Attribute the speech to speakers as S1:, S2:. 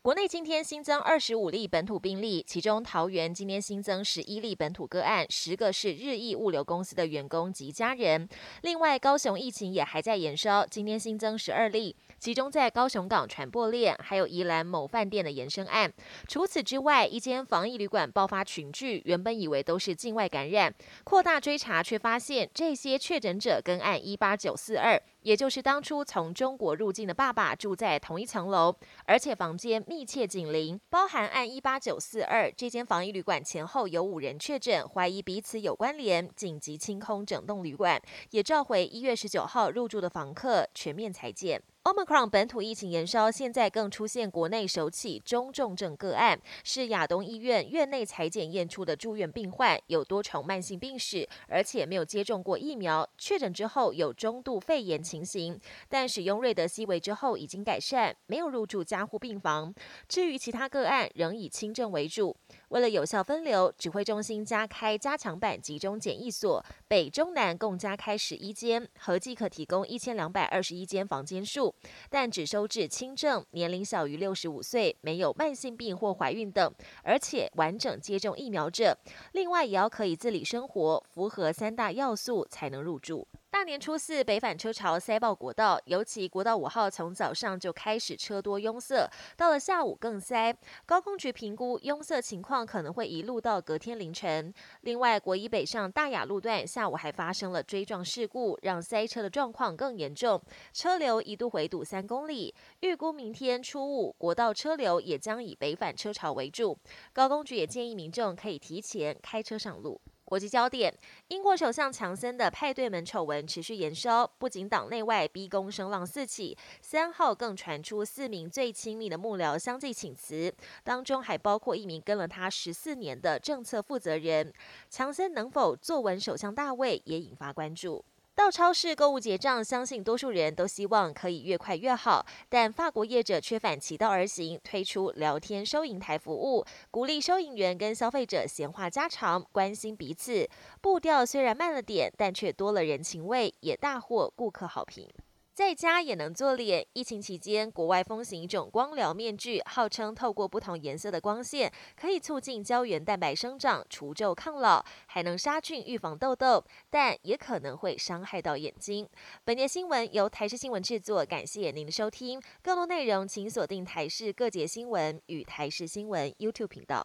S1: 国内今天新增二十五例本土病例，其中桃园今天新增十一例本土个案，十个是日益物流公司的员工及家人。另外，高雄疫情也还在延烧，今天新增十二例，集中在高雄港传播链，还有宜兰某饭店的延伸案。除此之外，一间防疫旅馆爆发群聚，原本以为都是境外感染，扩大追查却发现这些确诊者跟案一八九四二。也就是当初从中国入境的爸爸住在同一层楼，而且房间密密切紧邻，包含按一八九四二这间防疫旅馆前后有五人确诊，怀疑彼此有关联，紧急清空整栋旅馆，也召回一月十九号入住的房客全面裁剪。Omicron 本土疫情延烧，现在更出现国内首起中重症个案，是亚东医院院内裁检验出的住院病患，有多重慢性病史，而且没有接种过疫苗，确诊之后有中度肺炎情形，但使用瑞德西韦之后已经改善，没有入住加护病房。至于其他个案，仍以轻症为主。为了有效分流，指挥中心加开加强版集中检疫所，北中南共加开十一间，合计可提供一千两百二十一间房间数。但只收治轻症、年龄小于六十五岁、没有慢性病或怀孕等，而且完整接种疫苗者。另外，也要可以自理生活，符合三大要素才能入住。年初四，北返车潮塞爆国道，尤其国道五号从早上就开始车多拥塞，到了下午更塞。高空局评估拥塞情况可能会一路到隔天凌晨。另外，国一北上大雅路段下午还发生了追撞事故，让塞车的状况更严重，车流一度回堵三公里。预估明天初五，国道车流也将以北返车潮为主。高工局也建议民众可以提前开车上路。国际焦点：英国首相强森的派对门丑闻持续延烧，不仅党内外逼宫声浪四起，三号更传出四名最亲密的幕僚相继请辞，当中还包括一名跟了他十四年的政策负责人。强森能否坐稳首相大位，也引发关注。到超市购物结账，相信多数人都希望可以越快越好。但法国业者却反其道而行，推出聊天收银台服务，鼓励收银员跟消费者闲话家常，关心彼此。步调虽然慢了点，但却多了人情味，也大获顾客好评。在家也能做脸。疫情期间，国外风行一种光疗面具，号称透过不同颜色的光线，可以促进胶原蛋白生长、除皱抗老，还能杀菌、预防痘痘，但也可能会伤害到眼睛。本节新闻由台视新闻制作，感谢您的收听。更多内容请锁定台视各节新闻与台视新闻 YouTube 频道。